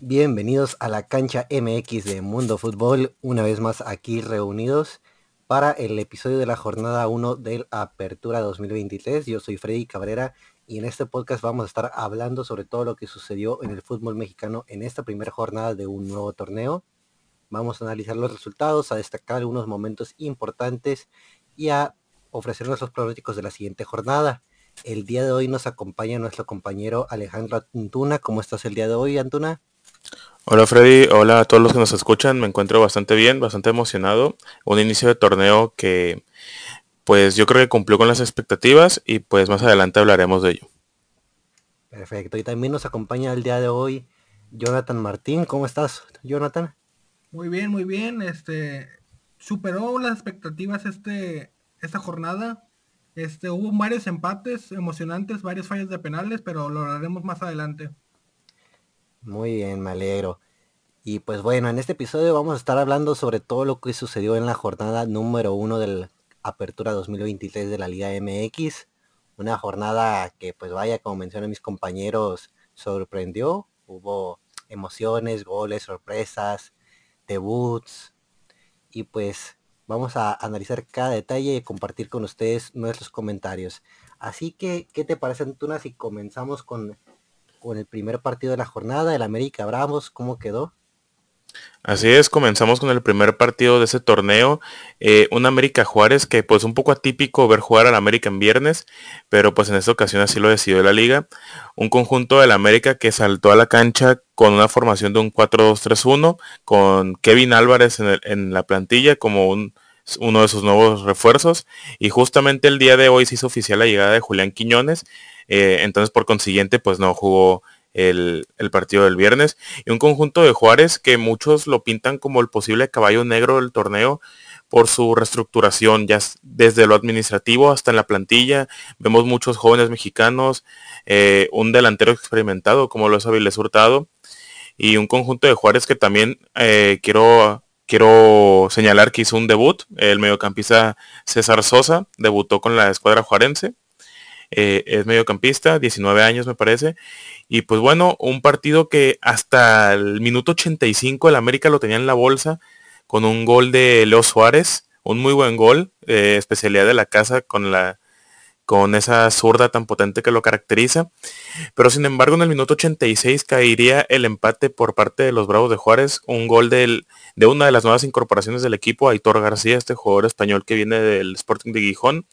Bienvenidos a la cancha MX de Mundo Fútbol, una vez más aquí reunidos para el episodio de la jornada 1 del Apertura 2023. Yo soy Freddy Cabrera y en este podcast vamos a estar hablando sobre todo lo que sucedió en el fútbol mexicano en esta primera jornada de un nuevo torneo. Vamos a analizar los resultados, a destacar algunos momentos importantes y a ofrecer nuestros pronósticos de la siguiente jornada. El día de hoy nos acompaña nuestro compañero Alejandro Antuna. ¿Cómo estás el día de hoy, Antuna? Hola Freddy, hola a todos los que nos escuchan, me encuentro bastante bien, bastante emocionado. Un inicio de torneo que pues yo creo que cumplió con las expectativas y pues más adelante hablaremos de ello. Perfecto, y también nos acompaña el día de hoy Jonathan Martín. ¿Cómo estás, Jonathan? Muy bien, muy bien. Este superó las expectativas este esta jornada. Este hubo varios empates emocionantes, varios fallos de penales, pero lo hablaremos más adelante. Muy bien, me alegro. Y pues bueno, en este episodio vamos a estar hablando sobre todo lo que sucedió en la jornada número uno del Apertura 2023 de la Liga MX. Una jornada que pues vaya, como mencionan mis compañeros, sorprendió. Hubo emociones, goles, sorpresas, debuts. Y pues vamos a analizar cada detalle y compartir con ustedes nuestros comentarios. Así que, ¿qué te parece, Antuna, si comenzamos con con el primer partido de la jornada, el América Bravos, ¿cómo quedó? Así es, comenzamos con el primer partido de ese torneo, eh, un América Juárez que pues un poco atípico ver jugar al América en viernes, pero pues en esta ocasión así lo decidió la liga. Un conjunto del América que saltó a la cancha con una formación de un 4-2-3-1, con Kevin Álvarez en, la plantilla como un, uno de sus nuevos refuerzos, y justamente el día de hoy se hizo oficial la llegada de Julián Quiñones, eh, entonces, por consiguiente, pues no jugó el, partido del viernes. Y un conjunto de Juárez que muchos lo pintan como el posible caballo negro del torneo por su reestructuración, ya desde lo administrativo hasta en la plantilla. Vemos muchos jóvenes mexicanos, eh, un delantero experimentado como lo es Hurtado, y un conjunto de Juárez que también eh, quiero, quiero señalar que hizo un debut. El mediocampista César Sosa debutó con la escuadra juarense. Eh, es mediocampista, 19 años me parece. Y pues bueno, un partido que hasta el minuto 85 el América lo tenía en la bolsa con un gol de Leo Suárez, un muy buen gol, eh, especialidad de la casa con la con esa zurda tan potente que lo caracteriza. Pero sin embargo, en el minuto 86 caería el empate por parte de los Bravos de Juárez, un gol de una de las nuevas incorporaciones del equipo, Aitor García, este jugador español que viene del Sporting de Gijón.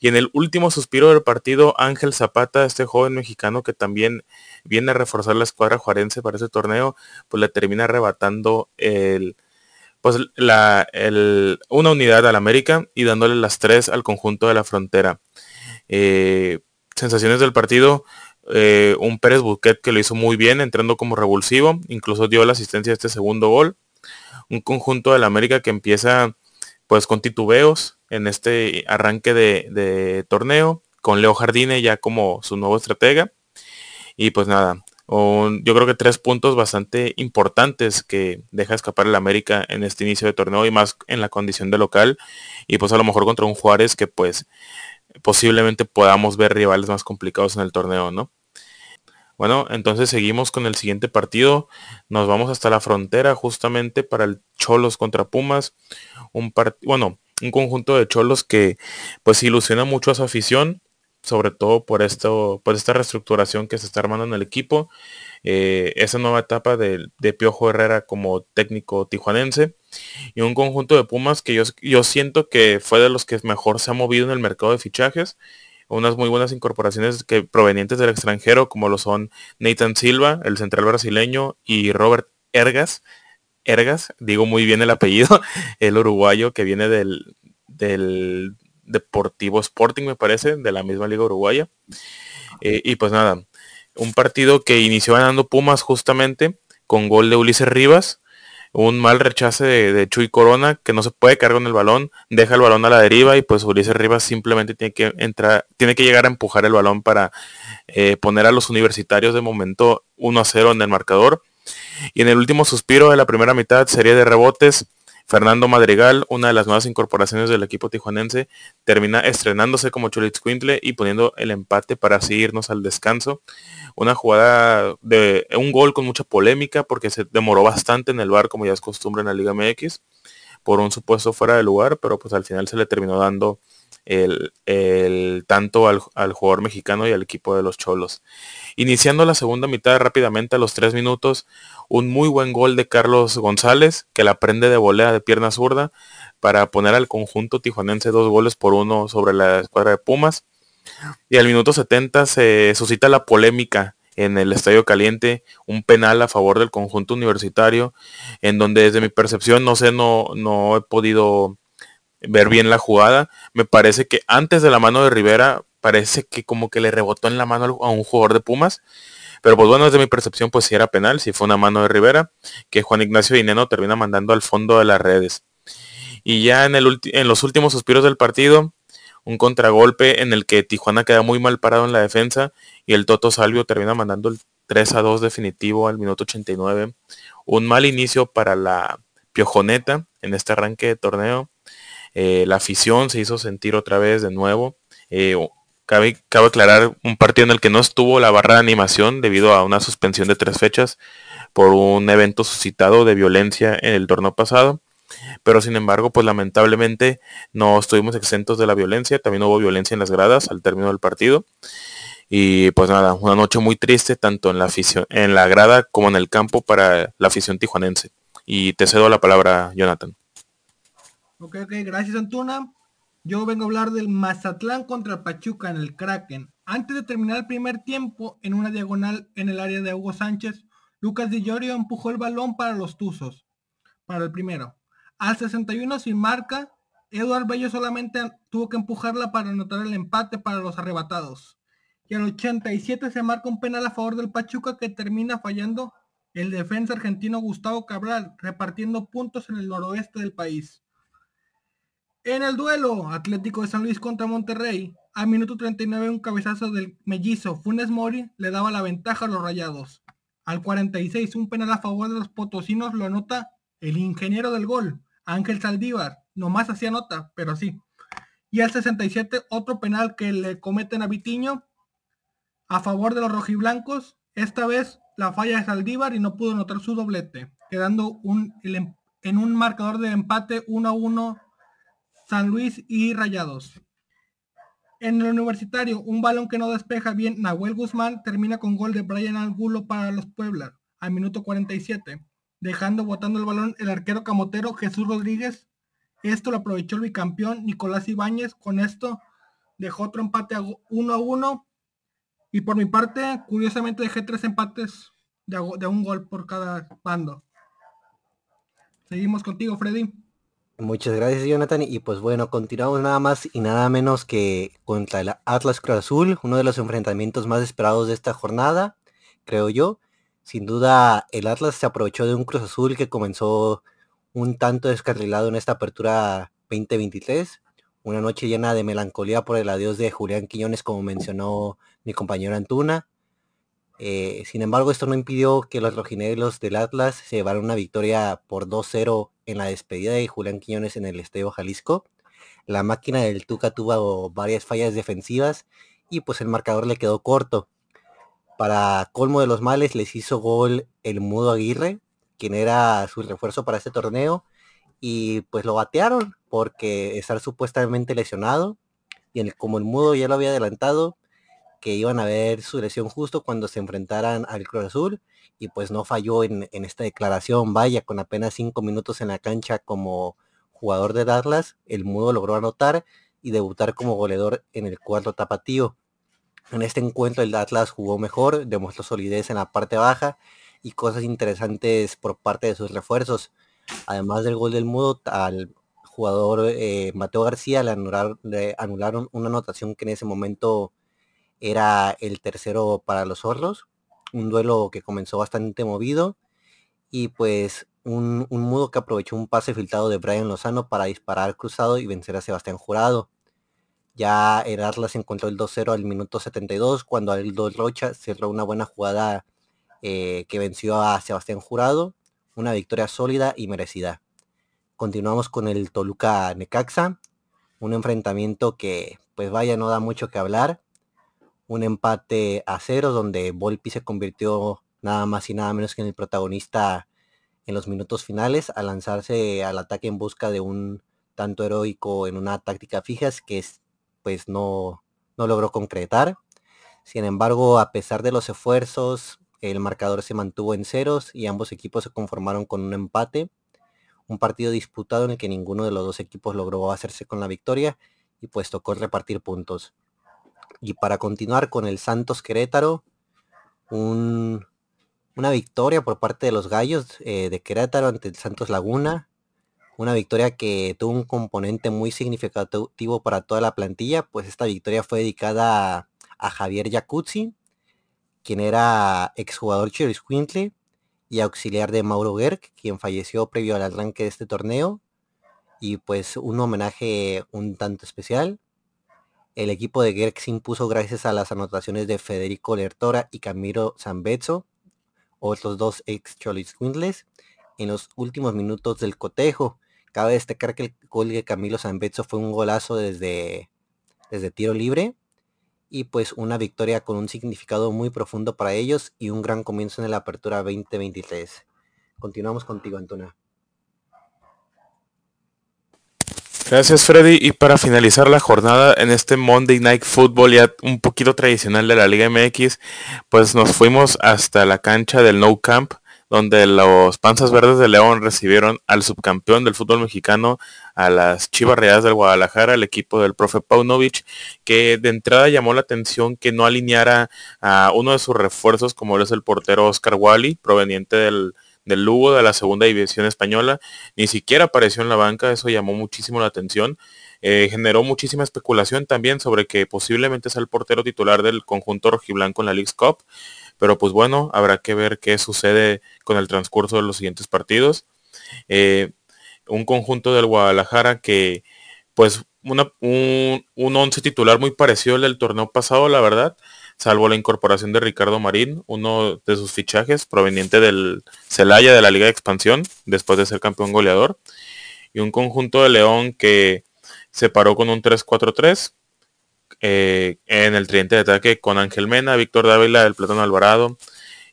Y en el último suspiro del partido, Ángel Zapata, este joven mexicano que también viene a reforzar la escuadra juarense para ese torneo, pues le termina arrebatando el, pues la, una unidad al América y dándole las tres al conjunto de la frontera. Eh, sensaciones del partido, eh, un Pérez Busquet que lo hizo muy bien, entrando como revulsivo, incluso dio la asistencia a este segundo gol. Un conjunto del América que empieza pues con titubeos en este arranque de, torneo, con Leo Jardine ya como su nuevo estratega. Y pues nada, yo creo que tres puntos bastante importantes que deja escapar el América en este inicio de torneo y más en la condición de local. Y pues a lo mejor contra un Juárez que pues posiblemente podamos ver rivales más complicados en el torneo, ¿no? Bueno, entonces seguimos con el siguiente partido. Nos vamos hasta la frontera justamente para el Cholos contra Pumas. Un bueno, un conjunto de Cholos que pues ilusiona mucho a su afición, sobre todo por esto, por esta reestructuración que se está armando en el equipo. Eh, esa nueva etapa de, de, Piojo Herrera como técnico tijuanense y un conjunto de Pumas que yo, yo siento que fue de los que mejor se ha movido en el mercado de fichajes unas muy buenas incorporaciones que provenientes del extranjero como lo son Nathan Silva, el central brasileño y Robert Ergas, Ergas, digo muy bien el apellido, el uruguayo que viene del, del Deportivo Sporting me parece, de la misma liga uruguaya. Eh, y pues nada, un partido que inició ganando Pumas justamente con gol de Ulises Rivas, un mal rechace de, Chuy Corona que no se puede cargar con el balón, deja el balón a la deriva y pues Ulises Rivas simplemente tiene que entrar, tiene que llegar a empujar el balón para eh, poner a los universitarios de momento 1 a 0 en el marcador. Y en el último suspiro de la primera mitad, serie de rebotes, Fernando Madrigal, una de las nuevas incorporaciones del equipo tijuanense, termina estrenándose como Quintle y poniendo el empate para así irnos al descanso. Una jugada de un gol con mucha polémica porque se demoró bastante en el bar como ya es costumbre en la Liga MX por un supuesto fuera de lugar, pero pues al final se le terminó dando el, tanto al, jugador mexicano y al equipo de los Cholos. Iniciando la segunda mitad rápidamente a los tres minutos, un muy buen gol de Carlos González, que la prende de volea de pierna zurda para poner al conjunto tijuanense dos goles por uno sobre la escuadra de Pumas. Y al minuto 70 se suscita la polémica en el Estadio Caliente, un penal a favor del conjunto universitario, en donde desde mi percepción, no sé, no, no he podido ver bien la jugada. Me parece que antes de la mano de Rivera, parece que como que le rebotó en la mano a un jugador de Pumas. Pero pues bueno, desde mi percepción, pues si era penal, si fue una mano de Rivera, que Juan Ignacio Dineno termina mandando al fondo de las redes. Y ya en, el en los últimos suspiros del partido, un contragolpe en el que Tijuana queda muy mal parado en la defensa y el Toto Salvio termina mandando el 3 a 2 definitivo al minuto 89. Un mal inicio para la Piojoneta en este arranque de torneo. Eh, la afición se hizo sentir otra vez de nuevo. Eh, cabe, aclarar un partido en el que no estuvo la barra de animación debido a una suspensión de tres fechas por un evento suscitado de violencia en el torneo pasado. Pero sin embargo, pues lamentablemente no estuvimos exentos de la violencia. También hubo violencia en las gradas al término del partido. Y pues nada, una noche muy triste tanto en la afición, en la grada como en el campo para la afición tijuanense. Y te cedo la palabra, Jonathan. Ok, ok, gracias Antuna. Yo vengo a hablar del Mazatlán contra Pachuca en el Kraken. Antes de terminar el primer tiempo, en una diagonal en el área de Hugo Sánchez, Lucas Di Llorio empujó el balón para los Tuzos, para el primero. Al 61 sin marca, Eduard Bello solamente tuvo que empujarla para anotar el empate para los arrebatados. Y al 87 se marca un penal a favor del Pachuca que termina fallando el defensa argentino Gustavo Cabral, repartiendo puntos en el noroeste del país. En el duelo Atlético de San Luis contra Monterrey, a minuto 39 un cabezazo del mellizo Funes Mori le daba la ventaja a los rayados. Al 46 un penal a favor de los potosinos lo anota el ingeniero del gol, Ángel Saldívar. Nomás hacía nota, pero sí. Y al 67 otro penal que le cometen a Vitiño a favor de los rojiblancos. Esta vez la falla de Saldívar y no pudo anotar su doblete, quedando em, en un marcador de empate 1 a 1 San Luis y Rayados. En el universitario, un balón que no despeja bien Nahuel Guzmán termina con gol de Brian Angulo para los Puebla al minuto 47, dejando botando el balón el arquero camotero Jesús Rodríguez. Esto lo aprovechó el bicampeón Nicolás Ibáñez. Con esto dejó otro empate a 1 a 1. Y por mi parte, curiosamente dejé tres empates de, de un gol por cada bando. Seguimos contigo, Freddy. Muchas gracias, Jonathan. Y pues bueno, continuamos nada más y nada menos que contra el Atlas Cruz Azul, uno de los enfrentamientos más esperados de esta jornada, creo yo. Sin duda, el Atlas se aprovechó de un Cruz Azul que comenzó un tanto descarrilado en esta apertura 2023. Una noche llena de melancolía por el adiós de Julián Quiñones, como mencionó mi compañero Antuna. Eh, sin embargo, esto no impidió que los rojinegros del Atlas se llevaran una victoria por 2-0 en la despedida de Julián Quiñones en el Estadio Jalisco. La máquina del Tuca tuvo varias fallas defensivas y pues el marcador le quedó corto. Para colmo de los males les hizo gol el Mudo Aguirre, quien era su refuerzo para este torneo, y pues lo batearon porque estar supuestamente lesionado, y como el Mudo ya lo había adelantado, que iban a ver su lesión justo cuando se enfrentaran al Cruz Azul y pues no falló en, esta declaración. Vaya, con apenas cinco minutos en la cancha como jugador de Atlas, el Mudo logró anotar y debutar como goleador en el cuarto tapatío. En este encuentro el Atlas jugó mejor, demostró solidez en la parte baja y cosas interesantes por parte de sus refuerzos. Además del gol del Mudo, al jugador eh, Mateo García le le anularon una anotación que en ese momento era el tercero para los zorros, un duelo que comenzó bastante movido y pues un, mudo que aprovechó un pase filtrado de Brian Lozano para disparar cruzado y vencer a Sebastián Jurado. Ya el Atlas encontró el 2-0 al minuto 72 cuando Aldo Rocha cerró una buena jugada eh, que venció a Sebastián Jurado, una victoria sólida y merecida. Continuamos con el Toluca Necaxa, un enfrentamiento que pues vaya no da mucho que hablar. Un empate a cero donde Volpi se convirtió nada más y nada menos que en el protagonista en los minutos finales al lanzarse al ataque en busca de un tanto heroico en una táctica fija que pues no, no logró concretar. Sin embargo, a pesar de los esfuerzos, el marcador se mantuvo en ceros y ambos equipos se conformaron con un empate. Un partido disputado en el que ninguno de los dos equipos logró hacerse con la victoria y pues tocó repartir puntos. Y para continuar con el Santos Querétaro, una victoria por parte de los Gallos eh, de Querétaro ante el Santos Laguna. Una victoria que tuvo un componente muy significativo para toda la plantilla, pues esta victoria fue dedicada a, Javier Jacuzzi, quien era exjugador Cherry Quintley y auxiliar de Mauro Gerg, quien falleció previo al arranque de este torneo. Y pues un homenaje un tanto especial. El equipo de Gerg impuso gracias a las anotaciones de Federico Lertora y Camilo Zambezzo, otros dos ex Cholis Quintles, en los últimos minutos del cotejo. Cabe destacar que el gol de Camilo Zambezzo fue un golazo desde, desde tiro libre y pues una victoria con un significado muy profundo para ellos y un gran comienzo en la apertura 2023. Continuamos contigo, Antona. Gracias Freddy. Y para finalizar la jornada en este Monday Night Football ya un poquito tradicional de la Liga MX, pues nos fuimos hasta la cancha del No Camp, donde los Panzas Verdes de León recibieron al subcampeón del fútbol mexicano, a las Chivas Reales del Guadalajara, el equipo del profe Paunovic, que de entrada llamó la atención que no alineara a uno de sus refuerzos como es el portero Oscar Wally, proveniente del del Lugo de la segunda división española, ni siquiera apareció en la banca, eso llamó muchísimo la atención. Eh, generó muchísima especulación también sobre que posiblemente sea el portero titular del conjunto rojiblanco en la League Cup, pero pues bueno, habrá que ver qué sucede con el transcurso de los siguientes partidos. Eh, un conjunto del Guadalajara que pues un, un once titular muy parecido al torneo pasado, la verdad salvo la incorporación de Ricardo Marín, uno de sus fichajes proveniente del Celaya de la Liga de Expansión, después de ser campeón goleador, y un conjunto de León que se paró con un 3-4-3 eh, en el tridente de ataque con Ángel Mena, Víctor Dávila, el Platón Alvarado,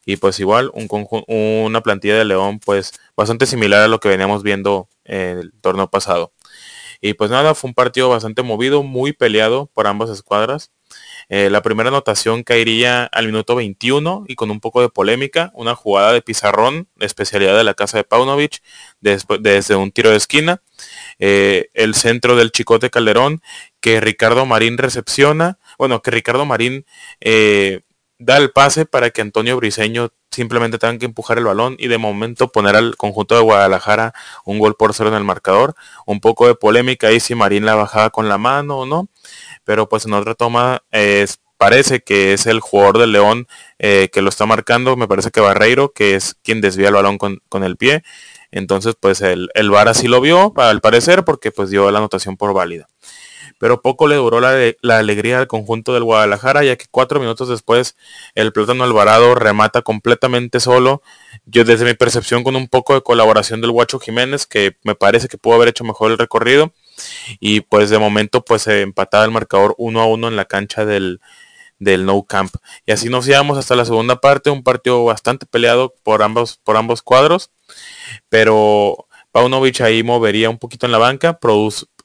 y pues igual un una plantilla de León pues bastante similar a lo que veníamos viendo en el torneo pasado. Y pues nada, fue un partido bastante movido, muy peleado por ambas escuadras. Eh, la primera anotación caería al minuto 21 y con un poco de polémica, una jugada de pizarrón, especialidad de la casa de Paunovic, desde un tiro de esquina. Eh, el centro del Chicote Calderón, que Ricardo Marín recepciona, bueno, que Ricardo Marín eh, da el pase para que Antonio Briseño simplemente tenga que empujar el balón y de momento poner al conjunto de Guadalajara un gol por cero en el marcador. Un poco de polémica ahí si Marín la bajaba con la mano o no pero pues en otra toma parece que es el jugador del León eh, que lo está marcando, me parece que Barreiro, que es quien desvía el balón con, el pie. Entonces, pues el, el VAR así lo vio, al parecer, porque pues dio la anotación por válida. Pero poco le duró la, alegría al conjunto del Guadalajara, ya que cuatro minutos después el Plátano Alvarado remata completamente solo. Yo desde mi percepción con un poco de colaboración del Guacho Jiménez, que me parece que pudo haber hecho mejor el recorrido y pues de momento pues se empataba el marcador uno a uno en la cancha del, del No Camp. Y así nos íbamos hasta la segunda parte, un partido bastante peleado por ambos, por ambos cuadros, pero Paunovic ahí movería un poquito en la banca,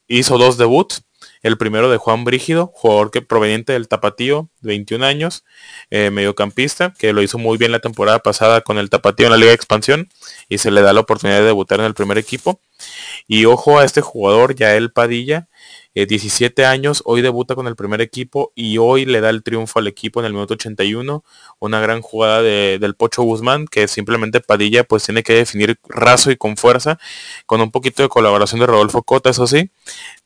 hizo dos debuts, el primero de Juan Brígido, jugador que proveniente del Tapatío, 21 años, eh, mediocampista, que lo hizo muy bien la temporada pasada con el Tapatío en la Liga de Expansión y se le da la oportunidad de debutar en el primer equipo. Y ojo a este jugador, Yael Padilla, 17 eh, años, hoy debuta con el primer equipo y hoy le da el triunfo al equipo en el minuto 81. Una gran jugada del Pocho Guzmán, que simplemente Padilla pues tiene que definir raso y con fuerza, con un poquito de colaboración de Rodolfo Cota, eso sí,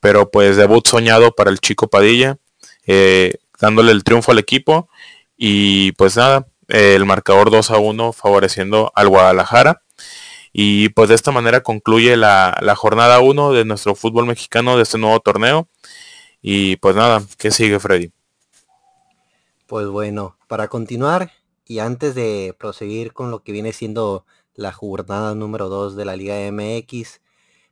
pero pues debut soñado para el chico Padilla, eh, dándole el triunfo al equipo y pues nada, el marcador 2 a 1 favoreciendo al Guadalajara. Y pues de esta manera concluye la, jornada 1 de nuestro fútbol mexicano de este nuevo torneo. Y pues nada, ¿qué sigue Freddy? Pues bueno, para continuar y antes de proseguir con lo que viene siendo la jornada número 2 de la Liga MX,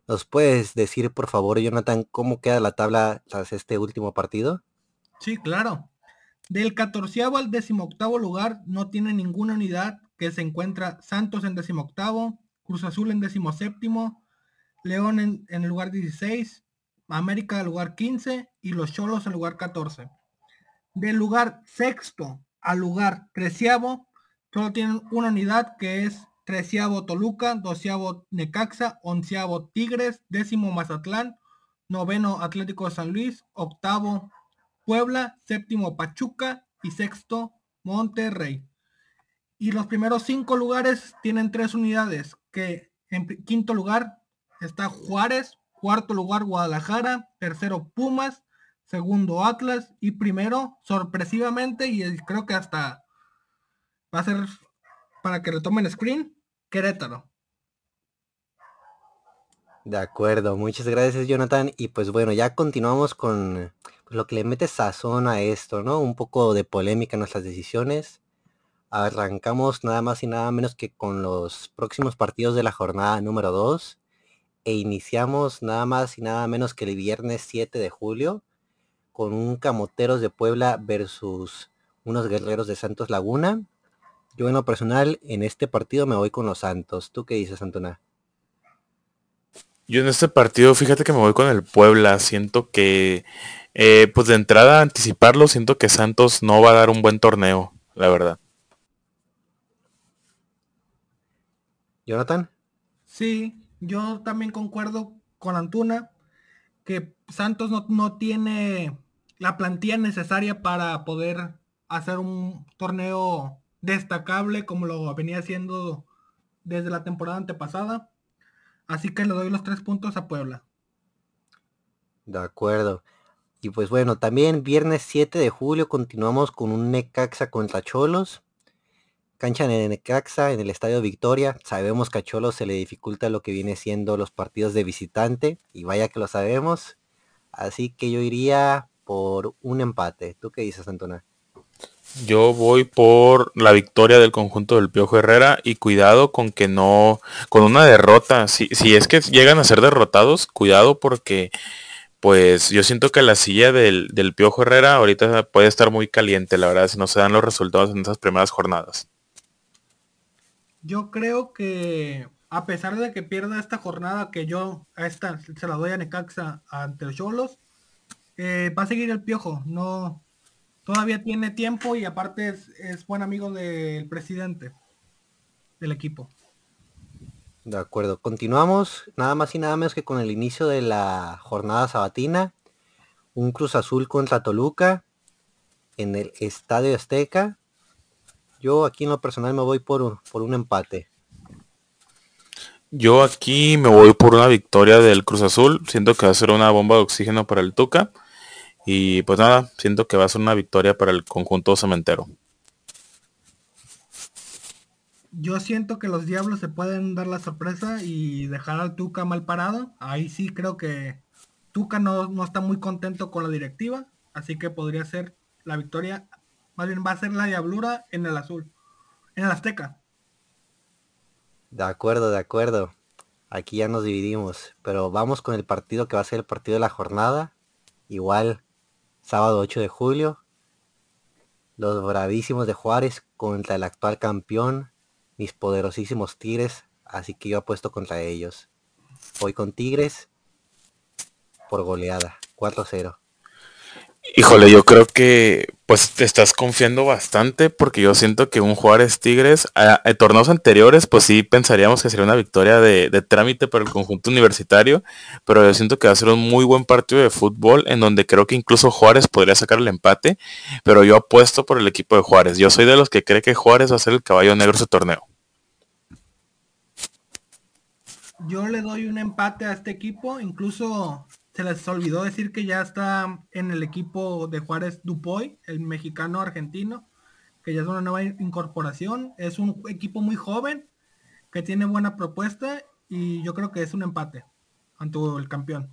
¿Nos puedes decir, por favor, Jonathan, cómo queda la tabla tras este último partido? Sí, claro. Del 14 al 18 lugar no tiene ninguna unidad que se encuentra Santos en 18, Cruz Azul en 17, León en, el lugar 16, América en lugar 15 y los Cholos en lugar 14. Del lugar sexto al lugar treceavo solo tienen una unidad que es treceavo Toluca, doceavo Necaxa, onceavo Tigres, décimo Mazatlán, noveno Atlético de San Luis, octavo Puebla, séptimo Pachuca y sexto Monterrey. Y los primeros cinco lugares tienen tres unidades, que en quinto lugar está Juárez, cuarto lugar Guadalajara, tercero Pumas, segundo Atlas y primero, sorpresivamente, y creo que hasta va a ser para que retomen screen, Querétaro. De acuerdo, muchas gracias Jonathan. Y pues bueno, ya continuamos con lo que le mete sazón a esto, ¿no? Un poco de polémica en nuestras decisiones. Arrancamos nada más y nada menos que con los próximos partidos de la jornada número 2 e iniciamos nada más y nada menos que el viernes 7 de julio con un Camoteros de Puebla versus unos Guerreros de Santos Laguna. Yo en lo personal en este partido me voy con los Santos. ¿Tú qué dices, Antona? Yo en este partido, fíjate que me voy con el Puebla. Siento que eh, pues de entrada anticiparlo, siento que Santos no va a dar un buen torneo, la verdad. Jonathan. Sí, yo también concuerdo con Antuna que Santos no, no tiene la plantilla necesaria para poder hacer un torneo destacable como lo venía haciendo desde la temporada antepasada. Así que le doy los tres puntos a Puebla. De acuerdo. Y pues bueno, también viernes 7 de julio continuamos con un Necaxa contra Cholos. Cancha en Necaxa, en el Estadio Victoria. Sabemos que a Cholos se le dificulta lo que viene siendo los partidos de visitante. Y vaya que lo sabemos. Así que yo iría por un empate. ¿Tú qué dices, Antona? Yo voy por la victoria del conjunto del Piojo Herrera y cuidado con que no, con una derrota, si, si es que llegan a ser derrotados, cuidado porque pues yo siento que la silla del, Piojo Herrera ahorita puede estar muy caliente, la verdad, si no se dan los resultados en esas primeras jornadas. Yo creo que a pesar de que pierda esta jornada que yo a esta se la doy a Necaxa ante los Cholos, eh, va a seguir el Piojo, no todavía tiene tiempo y aparte es, es buen amigo del presidente del equipo. De acuerdo, continuamos nada más y nada menos que con el inicio de la jornada sabatina. Un Cruz Azul contra Toluca en el Estadio Azteca. Yo aquí en lo personal me voy por un, por un empate. Yo aquí me voy por una victoria del Cruz Azul. Siento que va a ser una bomba de oxígeno para el Tuca. Y pues nada, siento que va a ser una victoria para el conjunto cementero yo siento que los Diablos se pueden dar la sorpresa y dejar al Tuca mal parado. Ahí sí creo que Tuca no, está muy contento con la directiva, así que podría ser la victoria, más bien va a ser la diablura en el azul, en el Azteca. De acuerdo, de acuerdo. Aquí ya nos dividimos, pero vamos con el partido que va a ser el partido de la jornada. Igual, sábado 8 de julio. Los bravísimos de Juárez contra el actual campeón mis poderosísimos Tigres, así que yo apuesto contra ellos. Voy con Tigres por goleada, 4-0. Híjole, yo creo que pues te estás confiando bastante porque yo siento que un Juárez Tigres, a, torneos anteriores, pues sí pensaríamos que sería una victoria de, trámite para el conjunto universitario, pero yo siento que va a ser un muy buen partido de fútbol en donde creo que incluso Juárez podría sacar el empate, pero yo apuesto por el equipo de Juárez. Yo soy de los que cree que Juárez va a ser el caballo negro de ese torneo. Yo le doy un empate a este equipo, incluso se les olvidó decir que ya está en el equipo de Juárez Dupoy, el mexicano argentino, que ya es una nueva incorporación. Es un equipo muy joven, que tiene buena propuesta y yo creo que es un empate ante el campeón.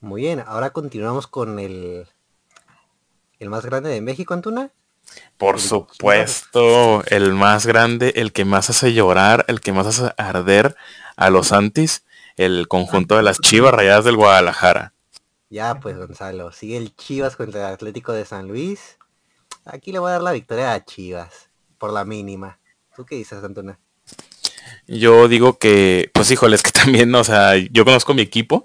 Muy bien, ahora continuamos con el, el más grande de México, Antuna. Por supuesto, el más grande, el que más hace llorar, el que más hace arder a los Antis el conjunto de las Chivas Rayadas del Guadalajara. Ya pues Gonzalo, sigue el Chivas contra el Atlético de San Luis. Aquí le voy a dar la victoria a Chivas, por la mínima. ¿Tú qué dices, Antuna? Yo digo que, pues híjoles, que también, o sea, yo conozco mi equipo,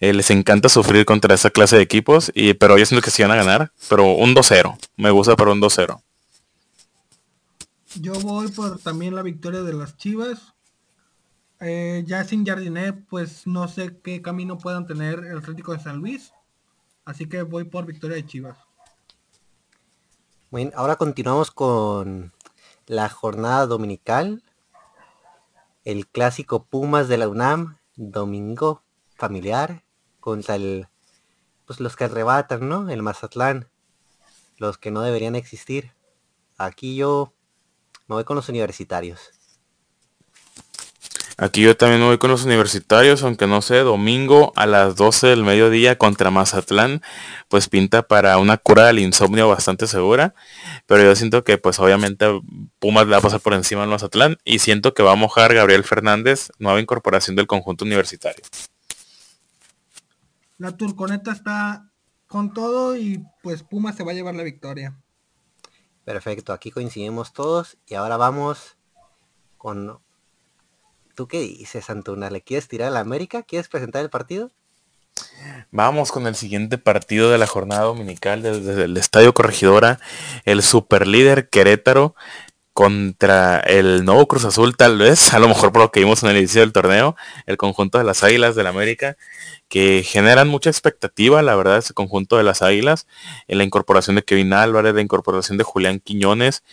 eh, les encanta sufrir contra esa clase de equipos, y, pero yo siento que sí van a ganar, pero un 2-0, me gusta para un 2-0. Yo voy por también la victoria de las Chivas. Eh, ya sin Jardinet, pues no sé qué camino puedan tener el Atlético de San Luis. Así que voy por victoria de Chivas. Bueno, ahora continuamos con la jornada dominical. El clásico Pumas de la UNAM, domingo familiar, contra el, pues los que arrebatan, ¿no? El Mazatlán, los que no deberían existir. Aquí yo me voy con los universitarios. Aquí yo también me voy con los universitarios, aunque no sé, domingo a las 12 del mediodía contra Mazatlán, pues pinta para una cura del insomnio bastante segura. Pero yo siento que pues obviamente Pumas le va a pasar por encima al Mazatlán y siento que va a mojar Gabriel Fernández, nueva incorporación del conjunto universitario. La turconeta está con todo y pues Pumas se va a llevar la victoria. Perfecto, aquí coincidimos todos y ahora vamos con... ¿Tú qué dices, Antuna? ¿Le quieres tirar a la América? ¿Quieres presentar el partido? Vamos con el siguiente partido de la jornada dominical desde el Estadio Corregidora, el superlíder Querétaro contra el nuevo Cruz Azul tal vez, a lo mejor por lo que vimos en el inicio del torneo, el conjunto de las Águilas del la América, que generan mucha expectativa, la verdad, ese conjunto de las Águilas, en la incorporación de Kevin Álvarez, la incorporación de Julián Quiñones,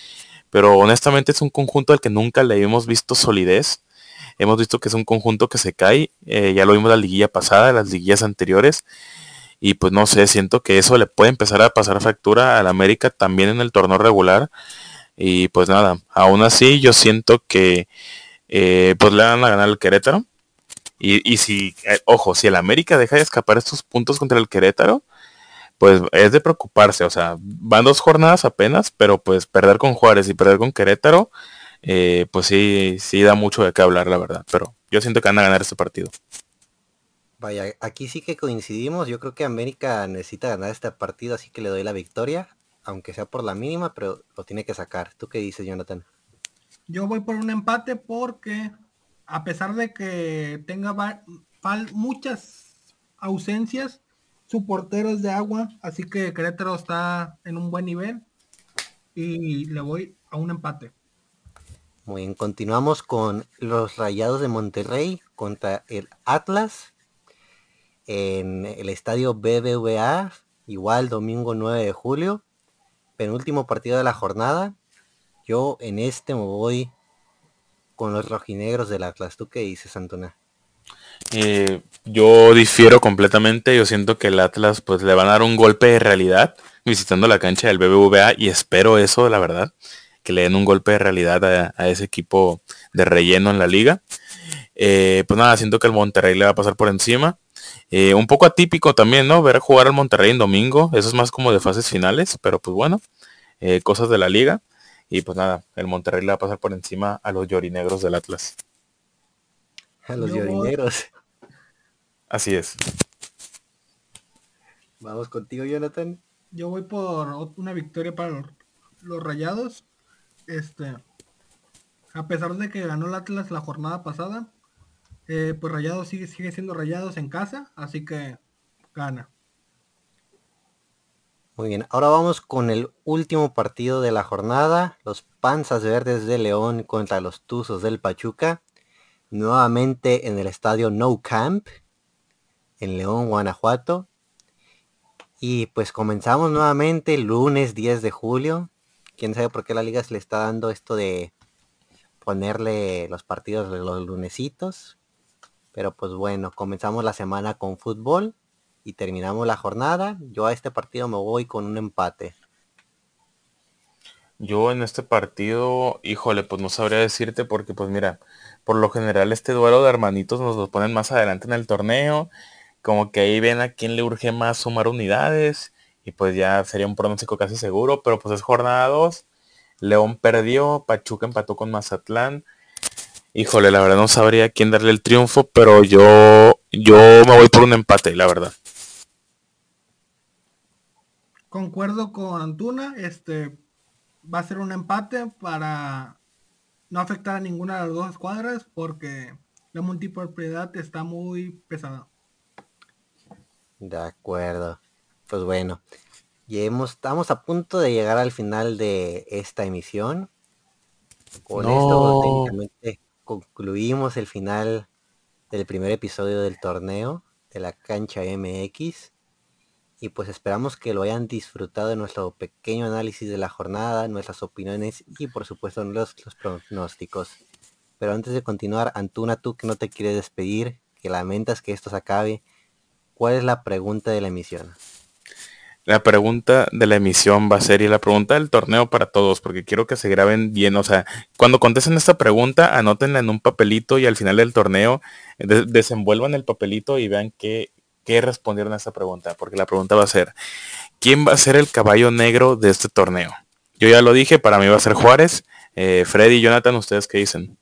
pero honestamente es un conjunto al que nunca le hemos visto solidez. Hemos visto que es un conjunto que se cae, eh, ya lo vimos la liguilla pasada, las liguillas anteriores, y pues no sé, siento que eso le puede empezar a pasar factura al América también en el torneo regular y pues nada, aún así yo siento que eh, pues le van a ganar el Querétaro. Y, si, eh, ojo, si el América deja de escapar estos puntos contra el Querétaro, pues es de preocuparse. O sea, van dos jornadas apenas, pero pues perder con Juárez y perder con Querétaro, eh, pues sí, sí da mucho de qué hablar, la verdad. Pero yo siento que van a ganar este partido. Vaya, aquí sí que coincidimos. Yo creo que América necesita ganar este partido, así que le doy la victoria aunque sea por la mínima, pero lo tiene que sacar. ¿Tú qué dices, Jonathan? Yo voy por un empate porque a pesar de que tenga muchas ausencias, su portero es de agua, así que Querétaro está en un buen nivel y le voy a un empate. Muy bien, continuamos con los Rayados de Monterrey contra el Atlas en el estadio BBVA, igual domingo 9 de julio penúltimo partido de la jornada. Yo en este me voy con los rojinegros del Atlas. ¿Tú qué dices, Antuna? Eh, yo difiero completamente. Yo siento que el Atlas pues le van a dar un golpe de realidad visitando la cancha del BBVA y espero eso, la verdad, que le den un golpe de realidad a, ese equipo de relleno en la liga. Eh, pues nada, siento que el Monterrey le va a pasar por encima. Eh, un poco atípico también, ¿no? Ver jugar al Monterrey en domingo. Eso es más como de fases finales, pero pues bueno, eh, cosas de la liga. Y pues nada, el Monterrey le va a pasar por encima a los llorinegros del Atlas. A los llorinegros. Así es. Vamos contigo, Jonathan. Yo voy por una victoria para los rayados. Este, a pesar de que ganó el Atlas la jornada pasada, eh, pues Rayados sigue, sigue siendo Rayados en casa, así que gana. Muy bien, ahora vamos con el último partido de la jornada, los Panzas Verdes de León contra los Tuzos del Pachuca, nuevamente en el estadio No Camp, en León, Guanajuato. Y pues comenzamos nuevamente lunes 10 de julio. Quién sabe por qué la liga se le está dando esto de ponerle los partidos de los lunesitos. Pero pues bueno, comenzamos la semana con fútbol y terminamos la jornada. Yo a este partido me voy con un empate. Yo en este partido, híjole, pues no sabría decirte porque pues mira, por lo general este duelo de hermanitos nos lo ponen más adelante en el torneo. Como que ahí ven a quién le urge más sumar unidades. Y pues ya sería un pronóstico casi seguro. Pero pues es jornada 2. León perdió, Pachuca empató con Mazatlán. Híjole, la verdad no sabría quién darle el triunfo, pero yo, yo me voy por un empate, la verdad. Concuerdo con Antuna, este va a ser un empate para no afectar a ninguna de las dos escuadras porque la multipropiedad está muy pesada. De acuerdo. Pues bueno, estamos a punto de llegar al final de esta emisión. Con esto técnicamente concluimos el final del primer episodio del torneo de la cancha MX. Y pues esperamos que lo hayan disfrutado de nuestro pequeño análisis de la jornada, nuestras opiniones y por supuesto los, los pronósticos. Pero antes de continuar, Antuna, tú que no te quieres despedir, que lamentas que esto se acabe, ¿cuál es la pregunta de la emisión? La pregunta de la emisión va a ser y la pregunta del torneo para todos, porque quiero que se graben bien. O sea, cuando contesten esta pregunta, anótenla en un papelito y al final del torneo desenvuelvan el papelito y vean qué, qué respondieron a esta pregunta, porque la pregunta va a ser, ¿quién va a ser el caballo negro de este torneo? Yo ya lo dije, para mí va a ser Juárez. Eh, Freddy y Jonathan, ¿ustedes qué dicen?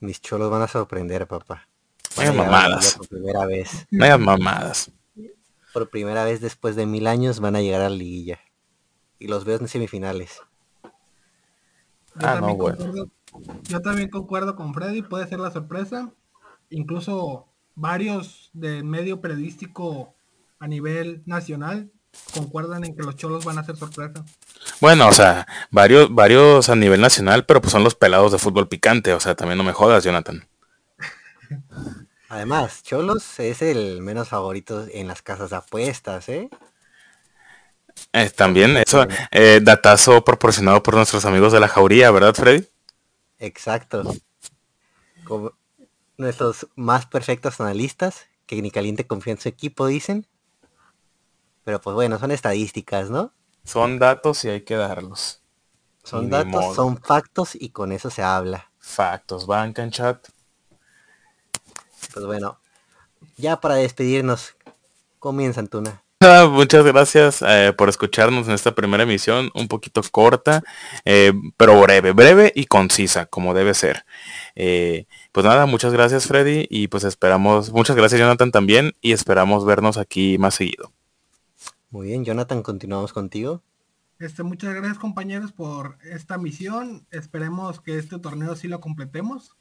Mis cholos van a sorprender, papá. Vaya mamadas. Por primera vez. Vaya mamadas. Por primera vez después de mil años van a llegar a la liguilla. Y los veo en semifinales. Yo, ah, también concuerdo, yo también concuerdo con Freddy, puede ser la sorpresa. Incluso varios del medio periodístico a nivel nacional concuerdan en que los cholos van a ser sorpresa. Bueno, o sea, varios, varios a nivel nacional, pero pues son los pelados de fútbol picante, o sea, también no me jodas, Jonathan. Además, Cholos es el menos favorito en las casas de apuestas, ¿eh? eh también, eso, eh, datazo proporcionado por nuestros amigos de la jauría, ¿verdad, Freddy? Exacto. Como nuestros más perfectos analistas, que ni caliente confía en su equipo, dicen. Pero pues bueno, son estadísticas, ¿no? Son datos y hay que darlos. Son datos, son factos y con eso se habla. Factos, banca en chat. Pues bueno, ya para despedirnos, comienza Antuna. Ah, muchas gracias eh, por escucharnos en esta primera emisión, un poquito corta, eh, pero breve, breve y concisa, como debe ser. Eh, pues nada, muchas gracias Freddy y pues esperamos, muchas gracias Jonathan también y esperamos vernos aquí más seguido. Muy bien, Jonathan, continuamos contigo. Este, muchas gracias compañeros por esta misión. Esperemos que este torneo sí lo completemos,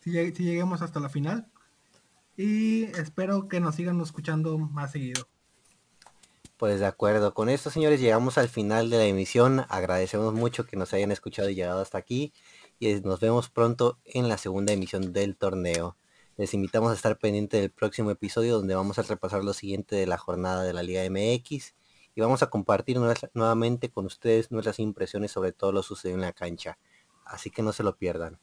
si, lleguemos hasta la final. Y espero que nos sigan escuchando más seguido. Pues de acuerdo, con esto señores llegamos al final de la emisión. Agradecemos mucho que nos hayan escuchado y llegado hasta aquí. Y nos vemos pronto en la segunda emisión del torneo. Les invitamos a estar pendiente del próximo episodio donde vamos a repasar lo siguiente de la jornada de la Liga MX y vamos a compartir nuevamente con ustedes nuestras impresiones sobre todo lo sucedido en la cancha. Así que no se lo pierdan.